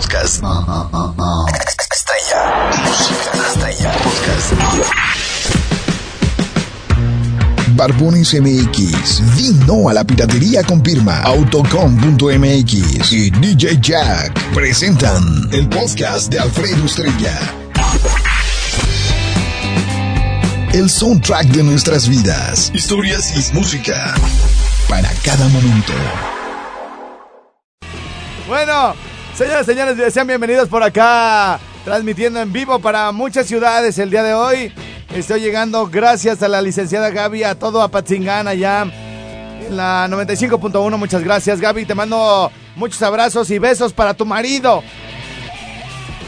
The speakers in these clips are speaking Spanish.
podcast. Estrella. Música estrella. Podcast. Barbones MX, Vino a la piratería con firma Autocom.mx y DJ Jack presentan el podcast de Alfredo Estrella. El soundtrack de nuestras vidas, historias y música para cada momento. Bueno, señoras y señores, sean bienvenidos por acá, transmitiendo en vivo para muchas ciudades el día de hoy. Estoy llegando gracias a la licenciada Gaby, a todo Apatzingán allá en la 95.1. Muchas gracias, Gaby. Te mando muchos abrazos y besos para tu marido.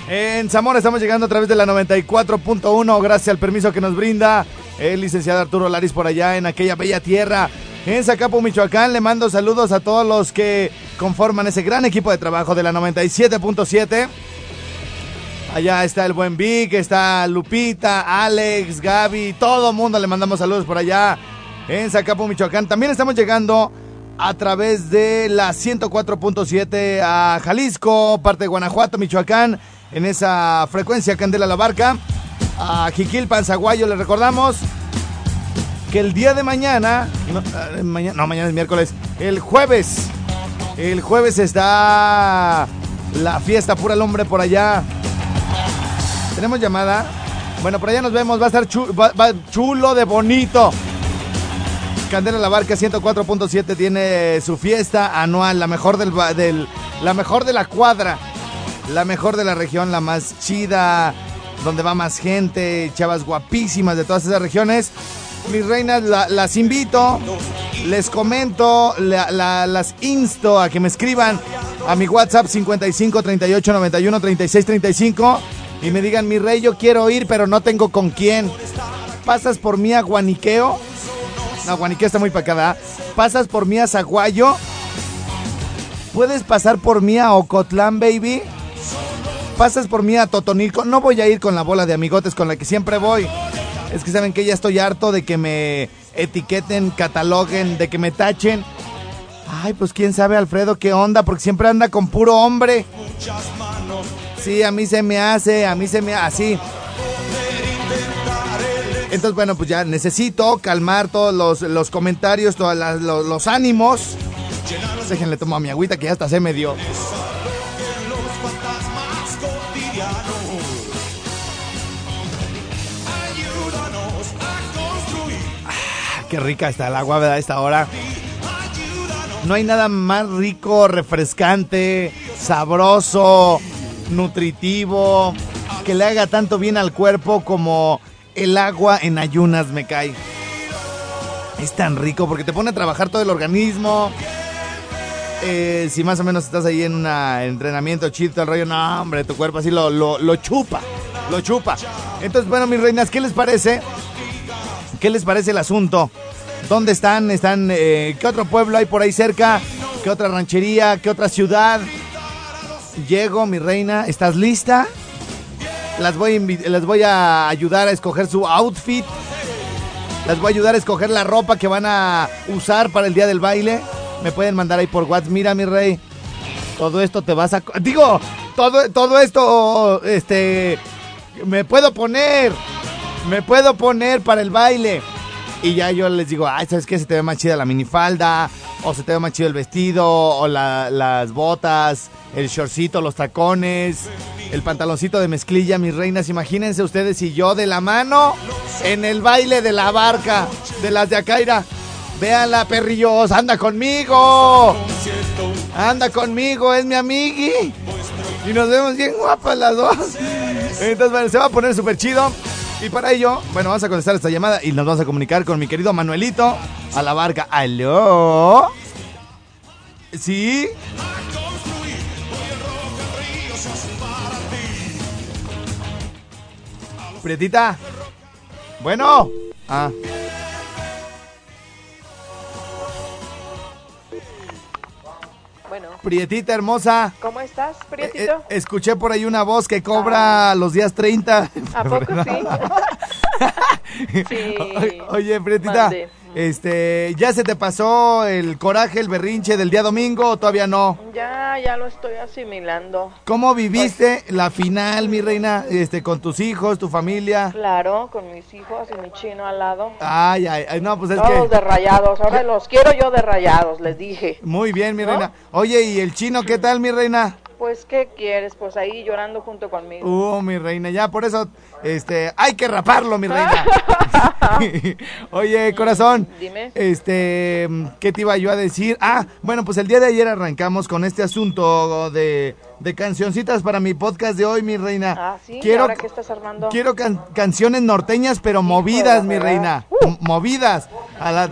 En Zamora estamos llegando a través de la 94.1, gracias al permiso que nos brinda el licenciado Arturo Laris por allá en aquella bella tierra. En Zacapu, Michoacán, le mando saludos a todos los que conforman ese gran equipo de trabajo de la 97.7. Allá está el buen Vic, está Lupita, Alex, Gaby, todo mundo le mandamos saludos por allá en Zacapu, Michoacán. También estamos llegando a través de la 104.7 a Jalisco, parte de Guanajuato, Michoacán, en esa frecuencia Candela La Barca. A Jiquilpan, Zaguayo, le recordamos que el día de mañana, no, eh, mañana, no, mañana es miércoles, el jueves, el jueves está la fiesta pura el hombre por allá tenemos llamada. Bueno, por allá nos vemos. Va a estar chulo, de bonito. Candela La Barca 104.7 tiene su fiesta anual, la mejor del, del, la mejor de la cuadra, la mejor de la región, la más chida, donde va más gente, chavas guapísimas de todas esas regiones. Mis reinas, las invito, les comento, las insto a que me escriban a mi WhatsApp 55 38 91 36 35 y me digan, mi rey, yo quiero ir, pero no tengo con quién. ¿Pasas por mí a Guaniqueo? No, Guaniqueo está muy pacada. ¿Pasas por mí a Zaguayo? ¿Puedes pasar por mí a Ocotlán, baby? ¿Pasas por mí a Totonilco? No voy a ir con la bola de amigotes con la que siempre voy. Es que saben que ya estoy harto de que me etiqueten, cataloguen, de que me tachen. Ay, pues quién sabe, Alfredo, qué onda, porque siempre anda con puro hombre. Sí, a mí se me hace, a mí se me hace así. Entonces, bueno, pues ya necesito calmar todos los, comentarios, todos los, ánimos. Déjenle tomo a mi agüita que ya hasta se me dio. Qué rica está el agua, ¿verdad? A esta hora. No hay nada más rico, refrescante, sabroso, nutritivo, que le haga tanto bien al cuerpo como el agua en ayunas me cae. Es tan rico porque te pone a trabajar todo el organismo. Eh, si más o menos estás ahí en un entrenamiento chido, el rollo, no, hombre, tu cuerpo así lo, lo, chupa, lo chupa. Entonces, bueno, mis reinas, ¿qué les parece? ¿Qué les parece el asunto? ¿Dónde están? ¿Están? Eh, ¿Qué otro pueblo hay por ahí cerca? ¿Qué otra ranchería? ¿Qué otra ciudad? Llego, mi reina, ¿estás lista? Las voy, a ayudar a escoger su outfit. Las voy a ayudar a escoger la ropa que van a usar para el día del baile. Me pueden mandar ahí por WhatsApp. Mira, mi rey, todo esto te vas a... Digo, todo, todo esto, este... Me puedo poner. Me puedo poner para el baile. Y ya yo les digo, ay, ¿sabes qué? Se te ve más chida la minifalda, o se te ve más chido el vestido, o las botas, el shortcito, los tacones, el pantaloncito de mezclilla, mis reinas. Imagínense ustedes y yo de la mano en el baile de la barca de las de Acaira. Véanla, perrillos, anda conmigo. Anda conmigo, es mi amigui. Y nos vemos bien guapas las dos. Entonces, bueno, se va a poner súper chido. Y para ello, bueno, vamos a contestar esta llamada y nos vamos a comunicar con mi querido Manuelito a la barca. ¿Aló? ¿Sí? Prietita. Bueno. Ah. Bueno. Prietita hermosa. ¿Cómo estás, Prietito? Eh, eh, escuché por ahí una voz que cobra ah. los días 30. ¿A poco sí? sí. oye, Prietita. Este, ¿ya se te pasó el coraje, el berrinche del día domingo o todavía no? Ya, ya lo estoy asimilando. ¿Cómo viviste la final, mi reina, este, con tus hijos, tu familia? Claro, con mis hijos y mi chino al lado. Ay, ay, ay, no, pues es Todos que... de rayados. Ahora los quiero yo de rayados, les dije. Muy bien, mi ¿No? reina. Oye, ¿y el chino qué tal, mi reina? Pues, ¿qué quieres? Pues ahí llorando junto conmigo. Uh, mi reina, ya por eso, este, hay que raparlo, mi reina. Oye, corazón. Dime. Este, ¿qué te iba yo a decir? Ah, bueno, pues el día de ayer arrancamos con este asunto de, de cancioncitas para mi podcast de hoy, mi reina. Ah, sí, Quiero, ¿ahora qué estás armando? quiero can- canciones norteñas, pero movidas, mi reina. Uh. Movidas. A la.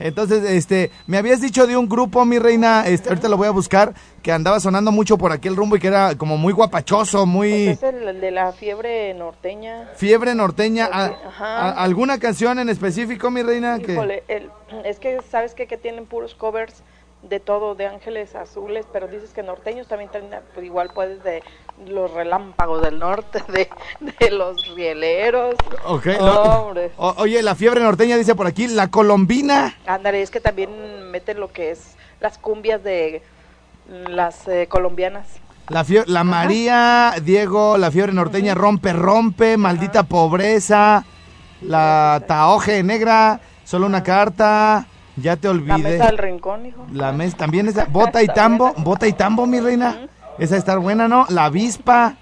Entonces, este, me habías dicho de un grupo, mi reina, este, ahorita lo voy a buscar, que andaba sonando mucho por aquel rumbo y que era como muy guapachoso, muy... Pues es el, de la fiebre norteña. Fiebre norteña. ¿a- ¿Alguna canción en específico, mi reina? que- Híjole, el- es que sabes qué? que tienen puros covers de todo, de ángeles azules, pero dices que norteños también tienen, pues igual puedes de los relámpagos del norte, de, de los rieleros. Ok, lo- Hombre. o- oye, la fiebre norteña dice por aquí, la colombina. Ándale, es que también meten lo que es las cumbias de las eh, colombianas. La, la María, Diego, la fiebre norteña, rompe, rompe, maldita pobreza, la taoje negra, solo una carta, ya te La olvidé. mesa del rincón, hijo. La mesa también esa, bota y tambo, bota y tambo, mi reina. Esa está buena, ¿no? La avispa.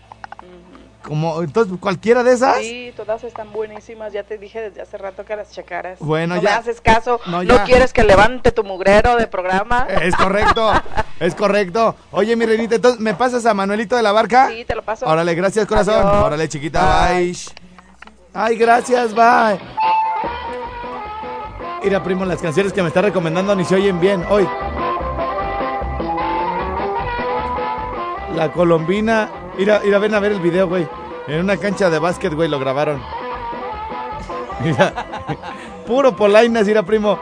Como, entonces, cualquiera de esas. Sí, todas están buenísimas. Ya te dije desde hace rato que las checaras. Bueno, no ya. me haces caso. No, No, ya. quieres que levante tu mugrero de programa. Es correcto, es correcto. Oye, mi reinita, entonces, ¿me pasas a Manuelito de la Barca? Sí, te lo paso. Órale, gracias, corazón. Adiós. Órale, chiquita, bye. Ay, gracias, bye. Mira, primo, las canciones que me está recomendando ni se oyen bien hoy. La colombina. Mira, mira, ven a ver el video, güey. En una cancha de básquet, güey, lo grabaron. Mira. Puro polainas, mira, primo.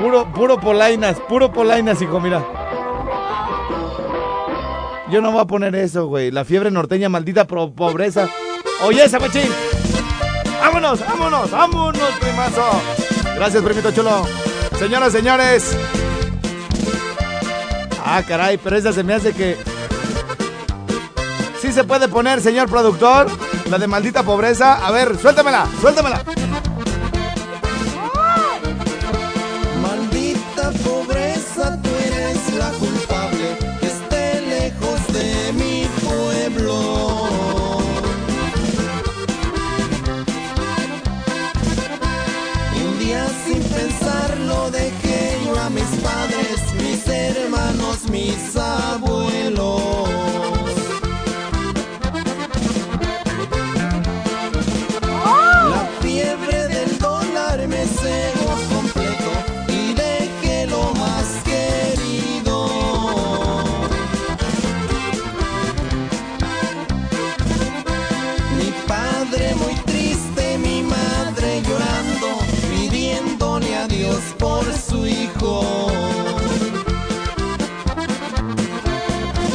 Puro, puro polainas, puro polainas, hijo, mira. Yo no voy a poner eso, güey. La fiebre norteña, maldita pobreza. Oye, esa. Vámonos, vámonos, vámonos, primazo. Gracias, primito chulo. Señoras, señores. Ah, caray, pero esa se me hace que. Sí se puede poner, señor productor. La de maldita pobreza. A ver, suéltamela, suéltamela.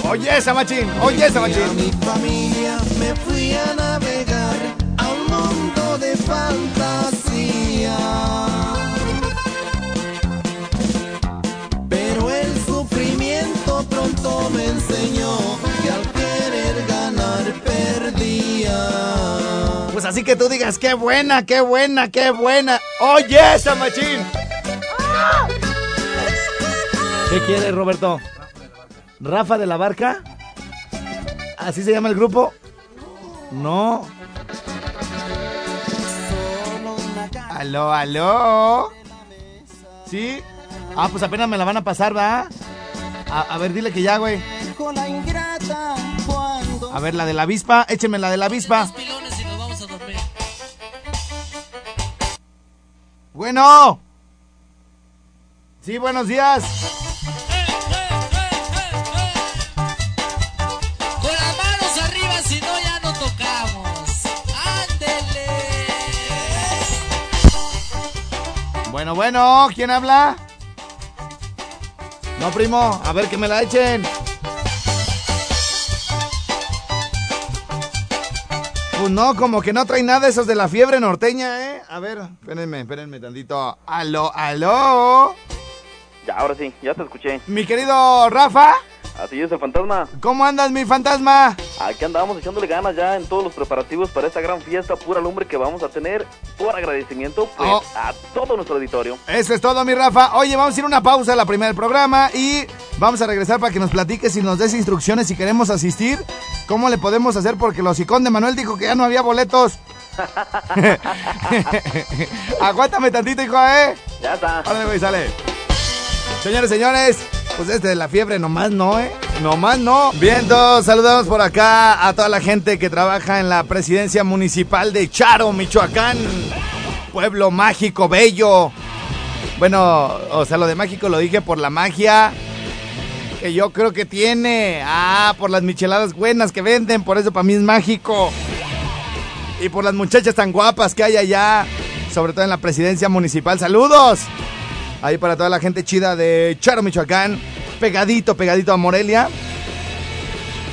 Oye, esa machín, oye, esa Y a machín. mi familia me fui a navegar a un mundo de fantasía. Pero el sufrimiento pronto me enseñó que al querer ganar perdía. Pues así que tú digas, qué buena, qué buena, qué buena. Oye, esa machín. ¿Qué quieres, Roberto? ¿Rafa de la Barca? ¿Así se llama el grupo? No. Aló, aló. ¿Sí? Ah, pues apenas me la van a pasar, ¿va? A, a ver, dile que ya, güey. A ver, la de la avispa, écheme la de la avispa. Bueno. Sí, buenos días. Bueno, bueno, ¿quién habla? No, primo, a ver que me la echen. pues no, como que no trae nada esos de la fiebre norteña, ¿eh? A ver, espérenme, espérenme tantito. Aló, aló. Ya, ahora sí, ya te escuché. Mi querido Rafa, Así es, el fantasma. ¿cómo andas, mi fantasma? Aquí andamos echándole ganas ya en todos los preparativos para esta gran fiesta pura lumbre que vamos a tener por agradecimiento pues, Oh. a todo nuestro auditorio. Eso es todo, mi Rafa. Oye, vamos a ir a una pausa a la primera del programa y vamos a regresar para que nos platiques y nos des instrucciones si queremos asistir. ¿Cómo le podemos hacer? Porque el hocicón de Manuel dijo que ya no había boletos. Aguántame tantito, hijo, ¿eh? Ya está. Órale, güey, sale. Señores, señores, pues este de la fiebre nomás no, ¿eh? Nomás no. Bien, todos saludamos por acá a toda la gente que trabaja en la presidencia municipal de Charo, Michoacán. Pueblo mágico, bello. Bueno, o sea, lo de mágico lo dije por la magia que yo creo que tiene. Ah, por las micheladas buenas que venden, por eso para mí es mágico. Y por las muchachas tan guapas que hay allá, sobre todo en la presidencia municipal. ¡Saludos! Ahí para toda la gente chida de Charo, Michoacán. Pegadito, pegadito a Morelia.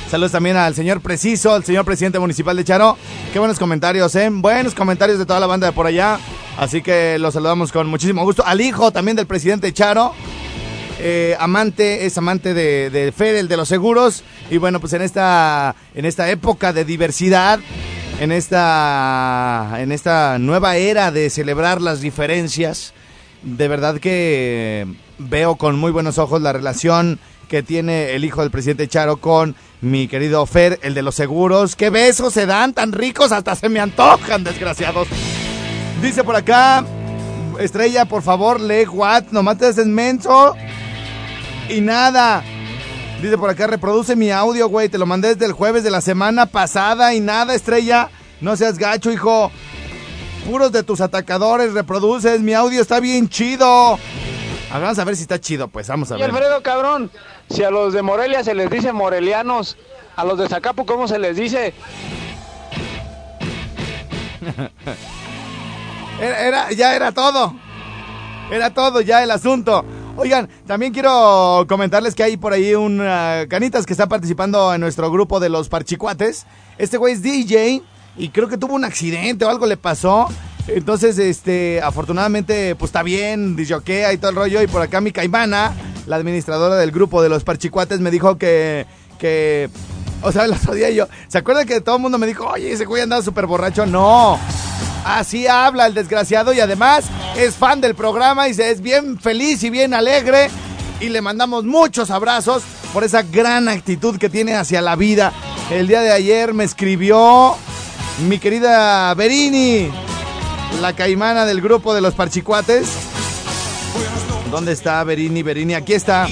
Saludos también al señor Preciso, al señor presidente municipal de Charo. Qué buenos comentarios, ¿eh? Buenos comentarios de toda la banda de por allá. Así que los saludamos con muchísimo gusto. Al hijo también del presidente Charo. eh, amante, es amante de, de de los seguros. Y bueno, pues en esta, en esta época de diversidad, en esta, en esta nueva era de celebrar las diferencias, de verdad que veo con muy buenos ojos la relación que tiene el hijo del presidente Charo con mi querido Fer, el de los seguros. ¡Qué besos se dan tan ricos! Hasta se me antojan, desgraciados. Dice por acá, Estrella, por favor, lee what, nomás te haces menso y nada. Dice por acá, reproduce mi audio, güey, te lo mandé desde el jueves de la semana pasada y nada, Estrella. No seas gacho, hijo. Puros de tus atacadores reproduces, mi audio está bien chido. Vamos a ver si está chido, pues vamos a Y ver. Alfredo, cabrón, si a los de Morelia se les dice morelianos, a los de Zacapu, ¿cómo se les dice? Era, era- ya era todo. Era todo ya el asunto. Oigan, también quiero comentarles que hay por ahí un ah, Canitas que está participando en nuestro grupo de los Parchicuates. Este güey es DJ y creo que tuvo un accidente o algo le pasó. Entonces, este, afortunadamente, pues está bien, disjoquea y todo el rollo. Y por acá mi caimana, la administradora del grupo de los Parchicuates, me dijo que, que, o sea, la sabía yo. ¿Se acuerdan que todo el mundo me dijo, oye, ese güey andaba súper borracho? No. Así habla el desgraciado y además es fan del programa y se es bien feliz y bien alegre. Y le mandamos muchos abrazos por esa gran actitud que tiene hacia la vida. El día de ayer me escribió mi querida Berini, la caimana del grupo de los Parchicuates. ¿Dónde está Berini? Berini, aquí está.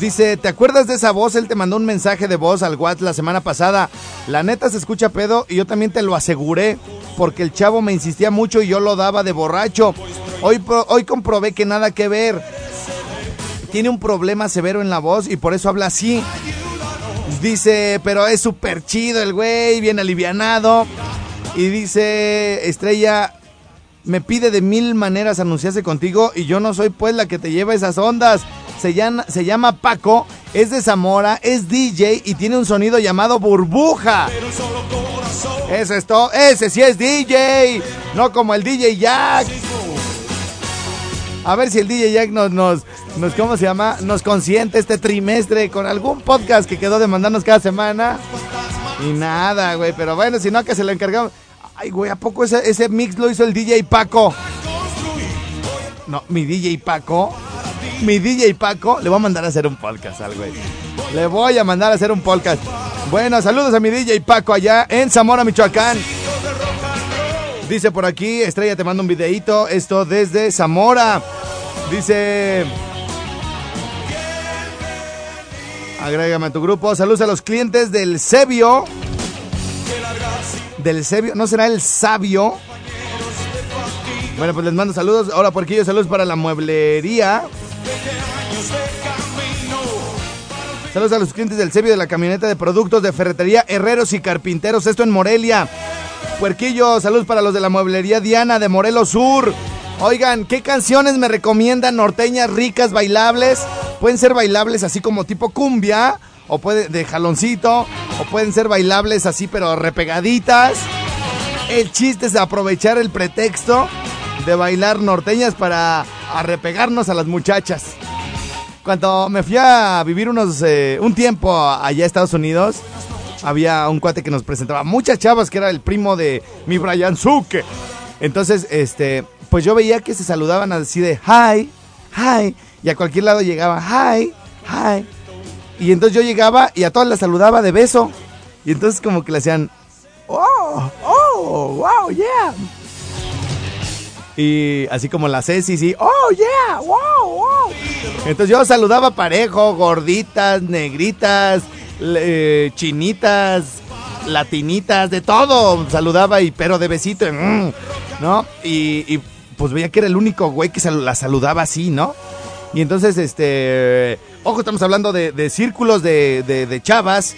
Dice, ¿te acuerdas de esa voz? Él te mandó un mensaje de voz al WhatsApp la semana pasada. La neta se escucha pedo y yo también te lo aseguré porque el chavo me insistía mucho y yo lo daba de borracho. Hoy, hoy comprobé que nada que ver. Tiene un problema severo en la voz y por eso habla así. Dice, pero es súper chido el güey, bien alivianado. Y dice, Estrella, me pide de mil maneras anunciarse contigo y yo no soy pues la que te lleva esas ondas. Se llama, se llama Paco, es de Zamora, es DJ y tiene un sonido llamado burbuja. Ese es todo, ese sí es DJ, no como el DJ Jack. A ver si el DJ Jack nos, nos, nos, ¿cómo se llama? Nos consiente este trimestre con algún podcast que quedó de mandarnos cada semana. Y nada, güey, pero bueno, si no, que se lo encargamos. Ay, güey, ¿a poco ese, ese mix lo hizo el DJ Paco? No, mi DJ Paco. Mi DJ Paco. Le voy a mandar a hacer un podcast al güey. Le voy a mandar a hacer un podcast. Bueno, saludos a mi DJ Paco allá en Zamora, Michoacán. Dice por aquí, Estrella, te mando un videíto. Esto desde Zamora. Dice. Agrégame a tu grupo. Saludos a los clientes del Sebio. Del Sebio. ¿No será el Sabio? Bueno, pues les mando saludos. Ahora por aquí yo saludos para la mueblería. Saludos a los clientes del Sebio de la camioneta de productos de ferretería, herreros y carpinteros. Esto en Morelia. Puerquillo, saludos para los de la mueblería Diana de Morelos Sur. Oigan, ¿qué canciones me recomiendan norteñas, ricas, bailables? Pueden ser bailables así como tipo cumbia o puede de jaloncito, o pueden ser bailables así, pero repegaditas. El chiste es aprovechar el pretexto de bailar norteñas para arrepegarnos a las muchachas. Cuando me fui a vivir unos eh, un tiempo allá a Estados Unidos, había un cuate que nos presentaba muchas chavas que era el primo de mi Brian Zuke. Entonces, este, pues yo veía que se saludaban así de hi, hi, y a cualquier lado llegaba hi, hi. Y entonces yo llegaba y a todas las saludaba de beso. Y entonces como que le hacían, oh, oh, wow, yeah. Y así como la Ceci, sí, oh, yeah, wow, wow. Entonces yo saludaba parejo, gorditas, negritas, le- chinitas, latinitas, de todo. Saludaba y pero de besito, mm, ¿no? Y, y, pues veía que era el único güey que la saludaba así, ¿no? Y entonces, este, ojo, estamos hablando de, círculos de, de- chavas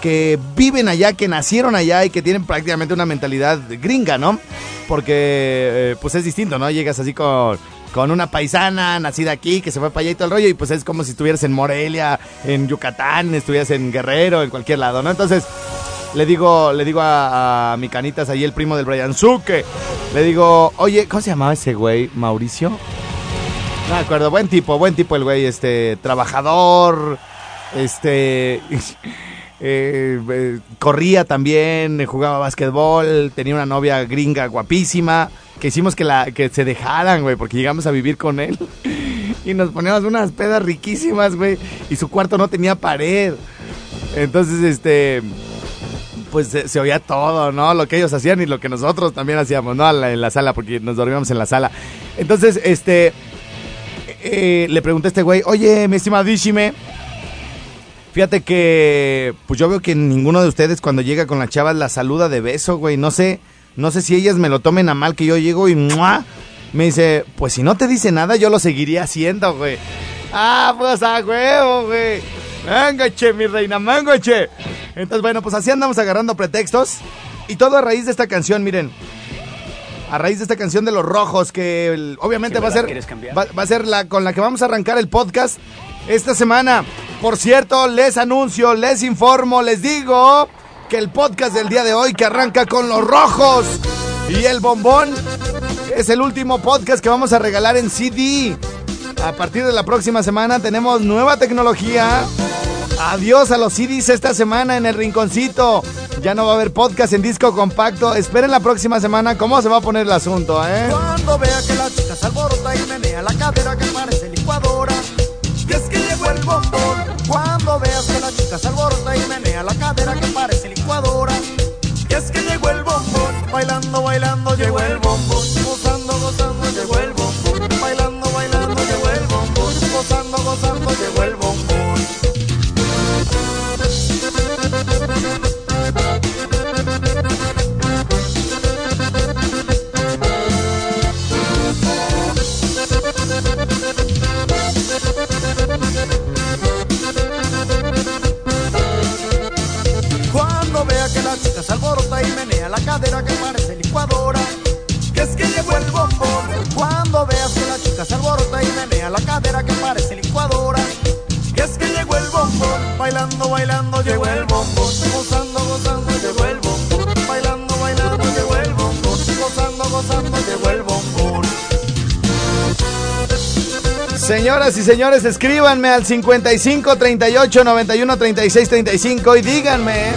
que viven allá, que nacieron allá y que tienen prácticamente una mentalidad gringa, ¿no? Porque, eh, pues es distinto, ¿no? Llegas así con, con una paisana nacida aquí, que se fue para allá el rollo, y pues es como si estuvieras en Morelia, en Yucatán, estuvieras en Guerrero, en cualquier lado, ¿no? Entonces, le digo, le digo a, mi canitas ahí, el primo del Brian Zuke, le digo, oye, ¿cómo se llamaba ese güey? ¿Mauricio? No me acuerdo, buen tipo, buen tipo el güey, este, trabajador, este, eh, eh, corría también, jugaba básquetbol, tenía una novia gringa guapísima, que hicimos que, la, que se dejaran, güey, porque llegamos a vivir con él. Y nos poníamos unas pedas riquísimas, güey, y su cuarto no tenía pared. Entonces, este, pues se, oía todo, ¿no? Lo que ellos hacían y lo que nosotros también hacíamos, ¿no? En la, en la sala, porque nos dormíamos en la sala. Entonces, este, eh, le pregunté a este güey, oye, mi estimadísime, fíjate que, pues yo veo que ninguno de ustedes cuando llega con la chava la saluda de beso, güey, no sé, no sé si ellas me lo tomen a mal que yo llego y ¡mua! me dice, pues si no te dice nada, yo lo seguiría haciendo, güey. Ah, pues a huevo, güey. Venga, che, mi reina, venga, che. Entonces, bueno, pues así andamos agarrando pretextos. Y todo a raíz de esta canción, miren. A raíz de esta canción de los rojos, que el- obviamente va a ser. Va, va a ser la con la que vamos a arrancar el podcast esta semana. Por cierto, les anuncio, les informo, les digo que el podcast del día de hoy que arranca con los rojos y el bombón es el último podcast que vamos a regalar en CD. A partir de la próxima semana tenemos nueva tecnología. Adiós a los CDs esta semana en el rinconcito. Ya no va a haber podcast en disco compacto. Esperen la próxima semana cómo se va a poner el asunto, ¿eh? Cuando vea que la chica se alborota y menea la cadera que parece licuadora. Y es que llegó el bombón. Cuando veas que la chica se alborota y menea la cadera que parece licuadora. Y es que llegó el bombón. Bailando, bailando, llegó el bombón. Señoras y señores, escríbanme al 55 38 91 36 35 y díganme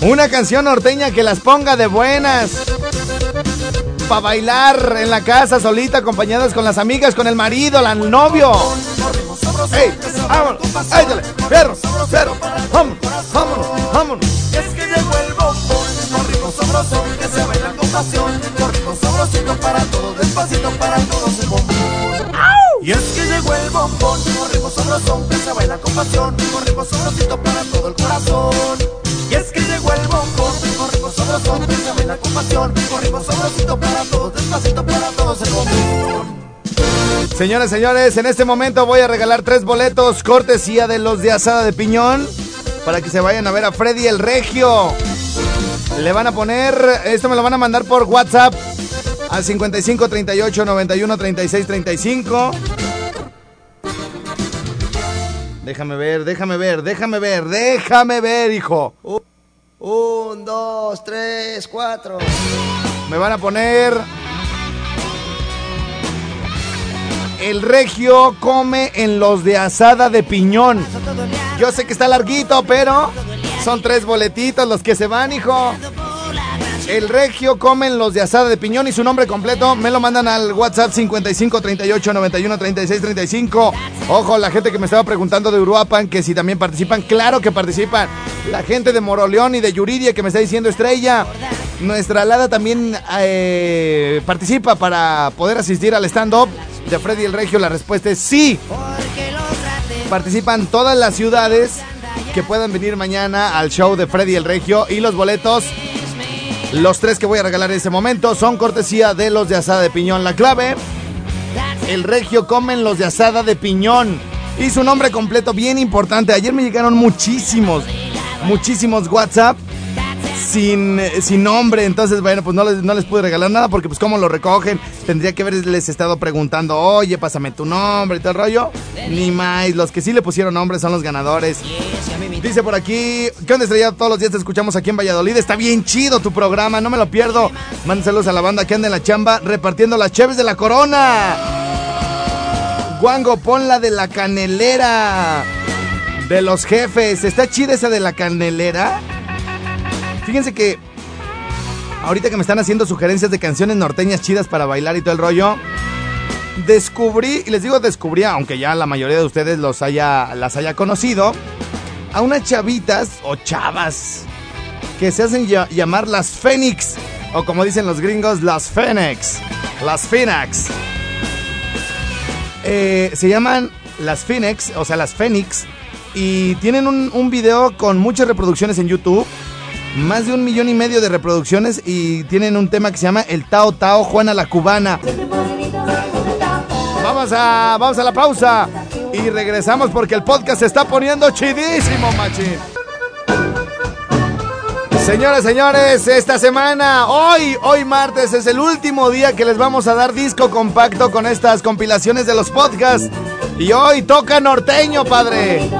una canción norteña que las ponga de buenas. Para bailar en la casa solita, acompañadas con las amigas, con el marido, la- novio. ¡Ey! ¡Vámonos! ¡Échale! ¡Fierro! ¡Fierro! ¡Vámonos! ¡Vámonos! ¡Vámonos! Es que llegó el bombón, con ritmo sabrosón que se baila con pasión, con ritmo sabrosito para todos, despacito para todos el bombón. El bombón, con ritmo sabrosón que se baila con pasión, con ritmo sabrosito para todo el corazón. Y es que llegó el bombón, con ritmo sabrosón que se baila con pasión, con ritmo sabrosito para todos, despacito para todos el bombón. Señores, señores, en este momento voy a regalar tres boletos cortesía de los de Asada de Piñón para que se vayan a ver a Freddy el Regio. Le van a poner, esto me lo van a mandar por WhatsApp al 55 38 91 36 35. Déjame ver, déjame ver, déjame ver, déjame ver, hijo. Un, dos, tres, cuatro. Me van a poner. El regio come en los de asada de piñón. Yo sé que está larguito, pero son tres boletitos los que se van, hijo. El regio come en los de asada de piñón y su nombre completo me lo mandan al WhatsApp 55 38 91 36 35. Ojo, la gente que me estaba preguntando de Uruapan que si también participan, claro que participan. La gente de Moroleón y de Yuridia que me está diciendo Estrella. Nuestra alada también eh, participa para poder asistir al stand-up de Freddy el Regio. La respuesta es sí. Participan todas las ciudades que puedan venir mañana al show de Freddy el Regio y los boletos los tres que voy a regalar en este momento son cortesía de los de asada de piñón. La clave, el regio comen los de asada de piñón. Y su nombre completo bien importante. Ayer me llegaron muchísimos, muchísimos WhatsApp sin, sin nombre. Entonces, bueno, pues no les, no les pude regalar nada porque pues cómo lo recogen. Tendría que haberles estado preguntando, oye, pásame tu nombre y todo el rollo. Ni más. Los que sí le pusieron nombre son los ganadores. Dice por aquí, ¿qué onda estrella? Todos los días te escuchamos aquí en Valladolid. Está bien chido tu programa, no me lo pierdo. Manden saludos a la banda que anda en la chamba repartiendo las cheves de la corona. Guango, pon la de la canelera. De los jefes. ¿Está chida esa de la canelera? Fíjense que ahorita que me están haciendo sugerencias de canciones norteñas chidas para bailar y todo el rollo, descubrí, y les digo descubrí, aunque ya la mayoría de ustedes los haya, las haya conocido, a unas chavitas o chavas que se hacen llamar las Fénix, o como dicen los gringos, las Fénix, las Phoenix. Eh, se llaman las Phoenix, o sea, las Fénix, y tienen un video con muchas reproducciones en YouTube. Más de un millón y medio de reproducciones y tienen un tema que se llama El Tao Tao Juana la Cubana. Vamos a, vamos a la pausa y regresamos porque el podcast se está poniendo chidísimo, machín. Señoras, señores, esta semana, hoy, hoy martes, es el último día que les vamos a dar disco compacto con estas compilaciones de los podcasts. Y hoy toca norteño, padre.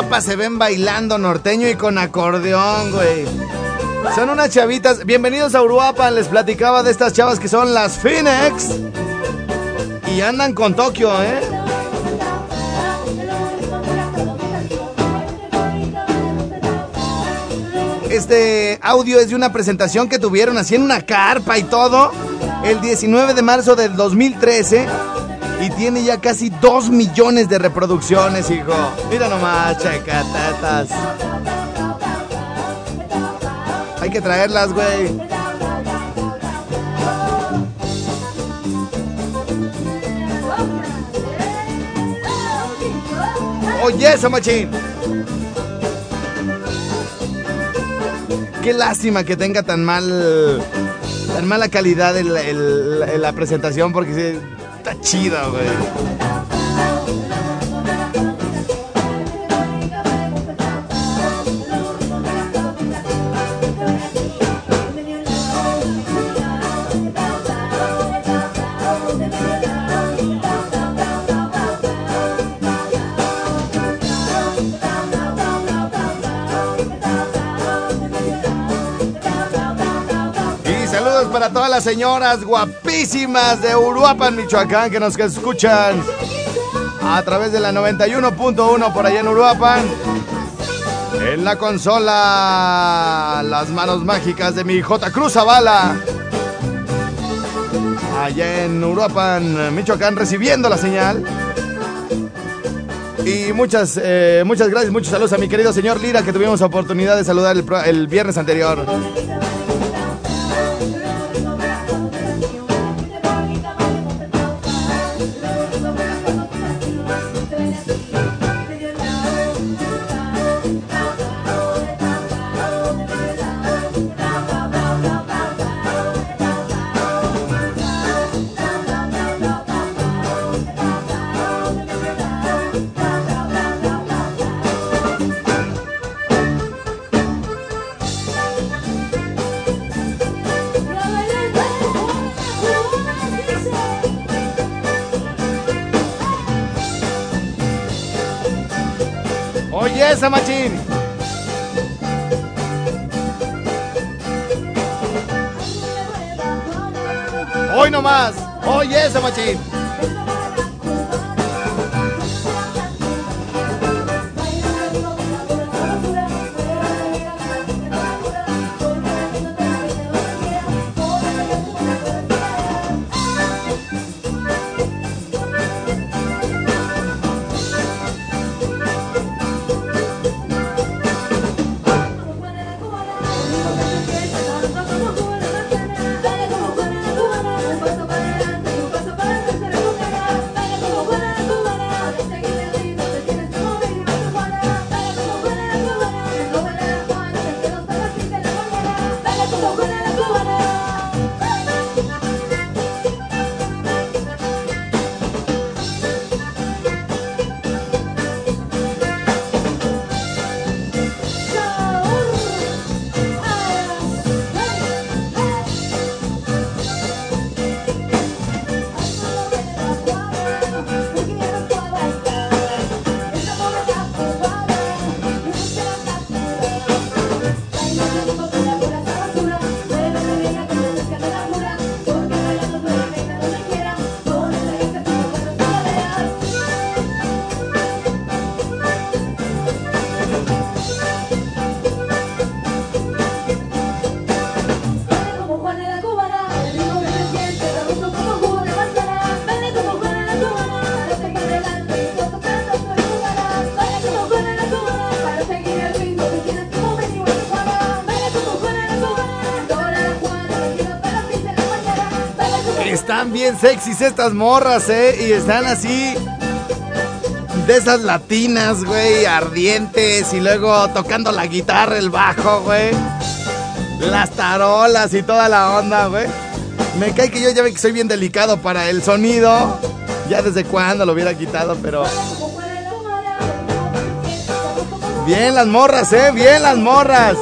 Guapas se ven bailando norteño y con acordeón, güey. Son unas chavitas. Bienvenidos a Uruapan. Les platicaba de estas chavas que son las Phoenix. Y andan con Tokio, ¿eh? Este audio es de una presentación que tuvieron así en una carpa y todo. El 19 de marzo del 2013. Y tiene ya casi 2 millones de reproducciones, hijo. Mira nomás, checatetas. Hay que traerlas, güey. Oye, eso, machín. Qué lástima que tenga tan mal. tan mala calidad el- la presentación, porque está chido, güey. Todas las señoras guapísimas de Uruapan, Michoacán, que nos escuchan a través de la 91.1 por allá en Uruapan. En la consola, las manos mágicas de mi J. Cruz Zavala. Allá en Uruapan, Michoacán, recibiendo la señal. Y muchas, eh, muchas gracias, muchos saludos a mi querido señor Lira, que tuvimos oportunidad de saludar el, el viernes anterior. Machín. Hoy nomás. Oye, esa machín. Bien sexys estas morras, ¿eh? Y están así. De esas latinas, güey, ardientes. Y luego tocando la guitarra, el bajo, güey. Las tarolas y toda la onda, güey. Me cae que yo ya ve que soy bien delicado para el sonido. Ya desde cuándo lo hubiera quitado, pero. Bien las morras, ¿eh? Bien las morras.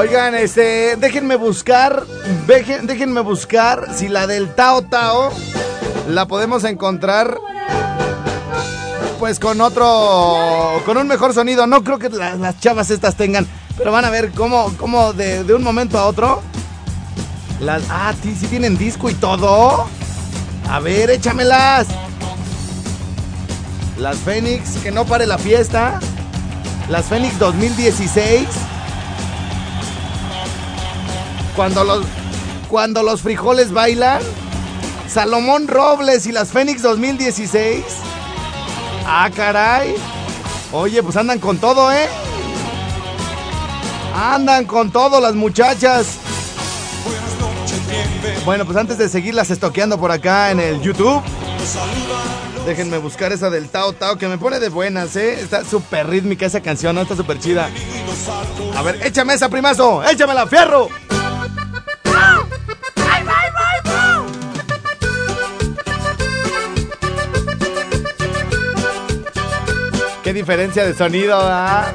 Oigan, este, déjenme buscar, déjenme buscar si la del Tao Tao la podemos encontrar pues con otro, con un mejor sonido. No creo que la- las chavas estas tengan, pero van a ver cómo, cómo de, de un momento a otro. Las, ah, sí, sí tienen disco y todo. A ver, échamelas. Las Fénix, que no pare la fiesta. Las Fénix 2016. Cuando los, cuando los frijoles bailan. Salomón Robles y las Fénix 2016. Ah, caray. Oye, pues andan con todo, ¿eh? Andan con todo las muchachas. Bueno, pues antes de seguirlas estoqueando por acá en el YouTube, déjenme buscar esa del Tao Tao que me pone de buenas, ¿eh? Está súper rítmica esa canción, ¿no? Está súper chida. A ver, échame esa, primazo, échamela, fierro. Diferencia de sonido, ¿ah?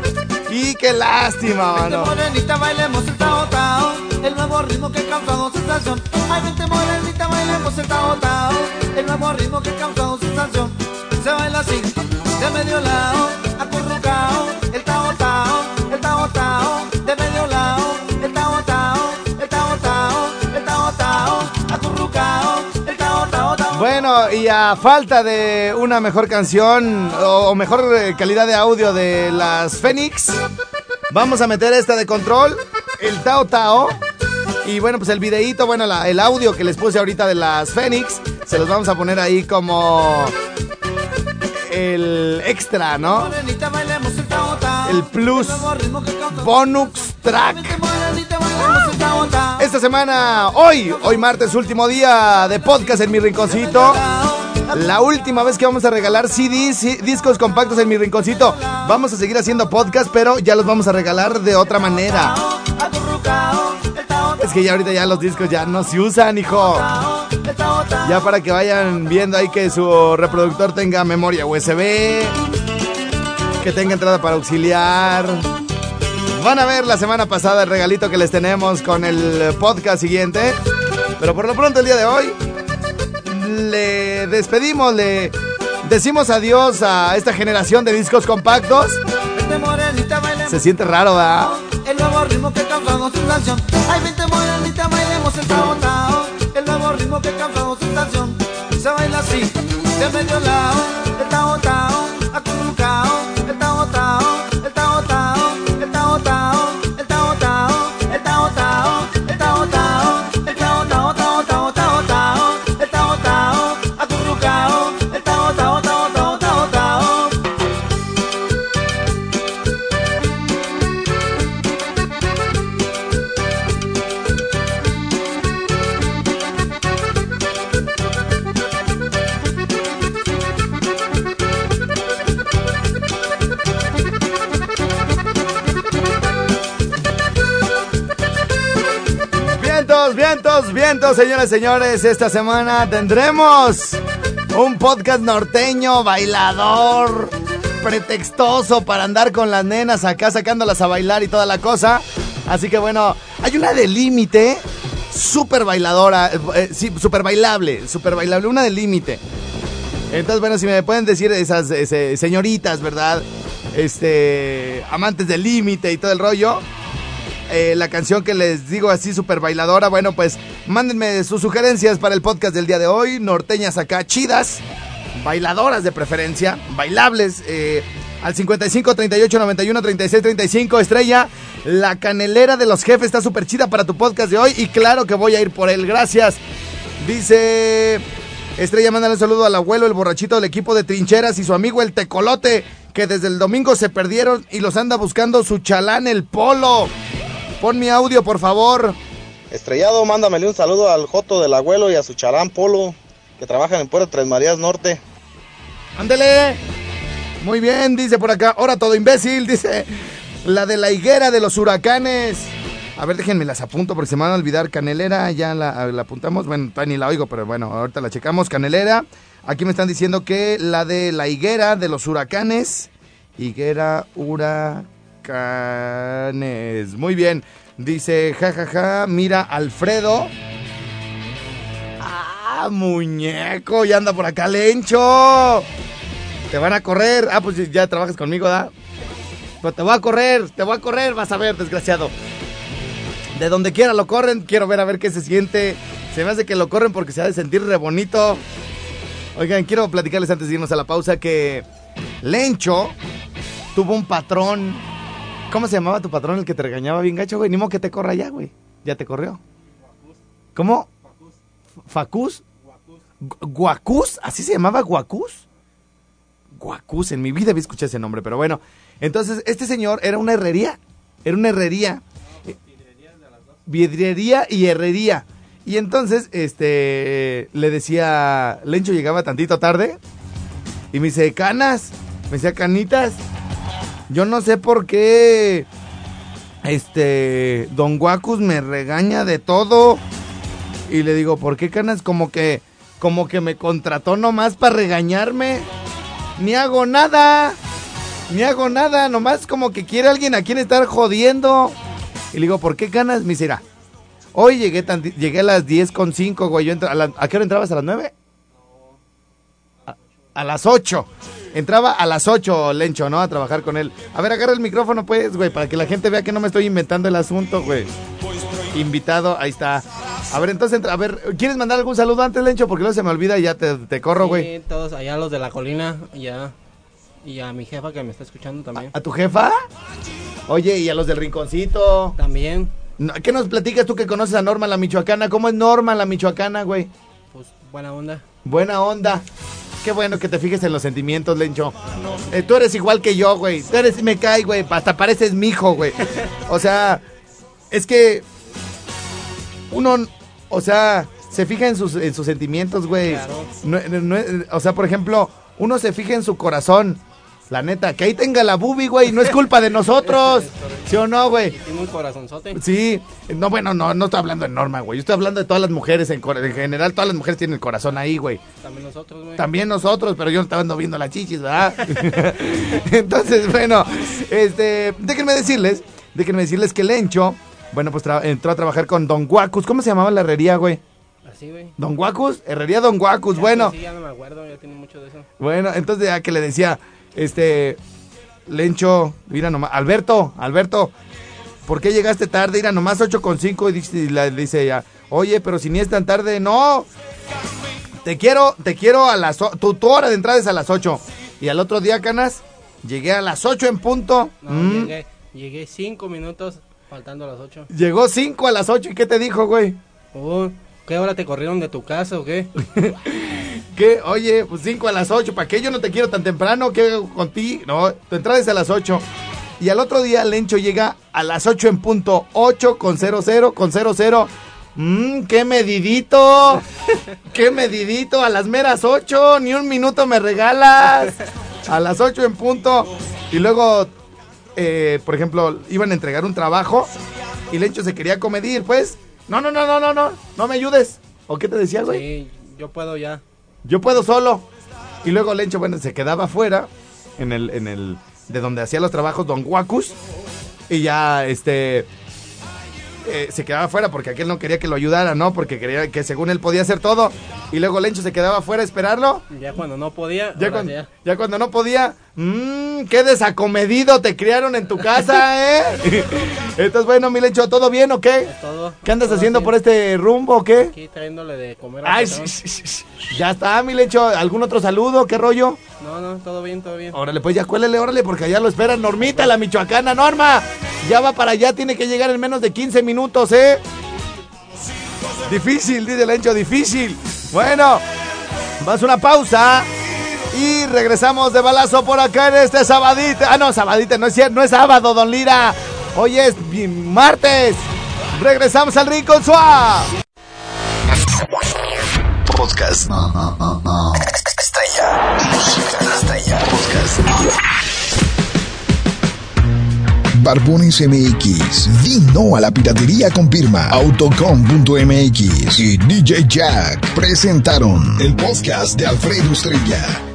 Y qué lástima, Vente mano. morenita, bailemos el tao tao El nuevo ritmo que causado sensación. Ay, vente morenita, bailemos el tao tao El nuevo ritmo que causado sensación. Se baila así, de medio lado Acurrucao, el tao tao El tao tao, Bueno, y a falta de una mejor canción o mejor eh, calidad de audio de las Fénix, vamos a meter esta de control, el Tao Tao. Y bueno, pues el videíto, bueno, la- el audio que les puse ahorita de las Fénix, se los vamos a poner ahí como el extra, ¿no? El plus bonus track. Esta semana, hoy, hoy martes, último día de podcast en mi rinconcito. La última vez que vamos a regalar CDs, discos compactos en mi rinconcito. Vamos a seguir haciendo podcast, pero ya los vamos a regalar de otra manera. Es que ya ahorita ya los discos ya no se usan, hijo. Ya para que vayan viendo ahí que su reproductor tenga memoria USB, que tenga entrada para auxiliar. Van a ver la semana pasada el regalito que les tenemos con el podcast siguiente. Pero por lo pronto el día de hoy le despedimos, le decimos adiós a esta generación de discos compactos. Se siente raro, ¿verdad? el nuevo ritmo que causamos su canción. Ay, vente morenita, bailemos el tao tao. El nuevo ritmo que causamos su canción. Se baila así, de medio lado. El tao tao. El señores, señores. Esta semana tendremos un podcast norteño, bailador, pretextoso para andar con las nenas acá sacándolas a bailar y toda la cosa. Así que bueno, hay una de límite, súper bailadora, eh, eh, sí, súper bailable, súper bailable, una de límite. Entonces, bueno, si me pueden decir esas señoritas, ¿verdad? Este, amantes del límite y todo el rollo. eh, la canción que les digo así súper bailadora, bueno, pues mándenme sus sugerencias para el podcast del día de hoy. Norteñas acá, chidas, bailadoras de preferencia, bailables. eh, al 55 38 91 36 35 estrella. La canelera de los jefes está súper chida para tu podcast de hoy y claro que voy a ir por él. Gracias. Dice Estrella, mándale un saludo al abuelo, el borrachito del equipo de trincheras y su amigo el tecolote, que desde el domingo se perdieron y los anda buscando su chalán el polo. Pon mi audio, por favor. Estrellado, mándamele un saludo al Joto del abuelo y a su charán Polo, que trabajan en Puerto Tres Marías Norte. Ándele. Muy bien, dice por acá. Ahora todo imbécil, dice. La de la higuera de los huracanes. A ver, déjenme las apunto porque se me van a olvidar. Canelera, ya la, apuntamos. Bueno, ni la oigo, pero bueno, ahorita la checamos. Canelera. Aquí me están diciendo que la de la higuera de los huracanes. Higuera huracanes. Muy bien. Dice, jajaja, mira, Alfredo. Ah, muñeco, ya anda por acá, Lencho. Te van a correr. Ah, pues ya trabajas conmigo, ¿da? Pero te voy a correr, te voy a correr, vas a ver, desgraciado. De donde quiera lo corren, quiero ver a ver qué se siente. Se me hace que lo corren porque se ha de sentir re bonito. Oigan, quiero platicarles antes de irnos a la pausa que Lencho tuvo un patrón. ¿Cómo se llamaba tu patrón el que te regañaba bien gacho, güey? Ni modo que te corra ya, güey. Ya te corrió. ¿Cómo? ¿Facus? Gu- ¿Guacus? ¿Así se llamaba Guacus? Guacus, en mi vida había escuchado ese nombre, pero bueno. Entonces, este señor era una herrería. Era una herrería. Vidriería y herrería. Y entonces, este, le decía, Lencho llegaba tantito tarde y me dice, canas, me decía, canitas. Yo no sé por qué, este, Don Guacus me regaña de todo. Y le digo, ¿por qué canas? Como que, como que me contrató nomás para regañarme. Ni hago nada. Ni hago nada. Nomás como que quiere alguien a quien estar jodiendo. Y le digo, ¿por qué ganas? Me dice, "Mira, hoy llegué, tanti- llegué a las 10 con 5, güey. Yo a, la- ¿A qué hora entrabas? ¿A las 9? A, a las 8. Entraba a las 8, Lencho, ¿no? A trabajar con él. A ver, agarra el micrófono, pues, güey, para que la gente vea que no me estoy inventando el asunto, güey. Invitado, ahí está. A ver, entonces, entra- a ver, ¿quieres mandar algún saludo antes, Lencho? Porque luego se me olvida y ya te, te corro, güey. Sí, todos allá los de la colina, ya. Y a mi jefa que me está escuchando también. ¿A tu jefa? Oye, y a los del rinconcito. También. ¿Qué nos platicas tú que conoces a Norma la Michoacana? ¿Cómo es Norma la Michoacana, güey? Pues buena onda. Buena onda. Qué bueno que te fijes en los sentimientos, Lencho. Eh, tú eres igual que yo, güey. Tú eres, me cae, güey. Hasta pareces mi hijo, güey. O sea, es que uno, o sea, se fija en sus, en sus sentimientos, güey. Claro. No- no- no- o sea, por ejemplo, uno se fija en su corazón. La neta, que ahí tenga la bubi, güey, no es culpa de nosotros. ¿Sí o no, güey? Tiene un corazonzote. Sí, no, bueno, no, no estoy hablando de Norma, güey. Yo estoy hablando de todas las mujeres en, general. Todas las mujeres tienen el corazón ahí, güey. También nosotros, güey. También nosotros, pero yo no estaba ando viendo las chichis, ¿verdad? Entonces, bueno, este, déjenme decirles, déjenme decirles que Lencho, bueno, pues entró a trabajar con Don Guacus. ¿Cómo se llamaba la herrería, güey? Así, güey. Don Guacus, herrería Don Guacus, Ya, bueno. pues, Sí, ya no me acuerdo, ya tiene mucho de eso. Bueno, entonces ya que le decía, este, Lencho, mira nomás, Alberto, Alberto, ¿por qué llegaste tarde? Mira nomás 8 con 5 y dice, la- dice ella, oye, pero si ni es tan tarde, no. Te quiero, te quiero a las, tu, tu hora de entrada es a las 8. Y al otro día, Canas, llegué a las 8 en punto. No, Mm, llegué, llegué cinco minutos faltando a las ocho. Llegó 5 a las 8 y ¿qué te dijo, güey? Oh, ¿Qué hora te corrieron de tu casa o qué? ¿Qué? Oye, pues 5 a las 8, ¿para qué yo no te quiero tan temprano? ¿Qué hago contigo? No, tu entrada es a las 8. Y al otro día Lencho llega a las 8 en punto, 8 con 00, con 00. Mmm, qué medidito, qué medidito, a las meras 8, ni un minuto me regalas. A las 8 en punto. Y luego, eh, por ejemplo, iban a entregar un trabajo y Lencho se quería comedir, pues. No, no, no, no, no, no, no me ayudes. ¿O qué te decía, güey? Sí, yo puedo ya. Yo puedo solo. Y luego Lencho, bueno, se quedaba afuera, en el, en el, de donde hacía los trabajos Don Guacus. Y ya, este, eh, se quedaba afuera porque aquel no quería que lo ayudara, ¿no? Porque quería que según él podía hacer todo. Y luego Lencho se quedaba afuera a esperarlo. Ya cuando no podía, Ya, cuando, ya. ya cuando no podía, mmm, qué desacomedido te criaron en tu casa, ¿eh? Entonces, bueno, mi Lencho, ¿todo bien o qué? todo. ¿Qué andas todo haciendo bien. por este rumbo o qué? Aquí trayéndole de comer al Ay, sí, sí, sí. ya está, mi Lencho. ¿Algún otro saludo? ¿Qué rollo? No, no, todo bien, todo bien. Órale, pues ya cuélele, órale, porque allá lo espera Normita, la michoacana. Norma, ya va para allá, tiene que llegar en menos de 15 minutos, ¿eh? Difícil, dice Lencho, difícil. Bueno, vas una pausa y regresamos de balazo por acá en este sabadito. Ah, no, sabadito, no es cierto, no es sábado, don Lira. Hoy es martes. Regresamos al Rincón Suave. Podcast. Estrella. Música estrella. Podcast. Barbones MX, di no a la piratería con firma Autocom.mx y DJ Jack presentaron el podcast de Alfredo Estrella.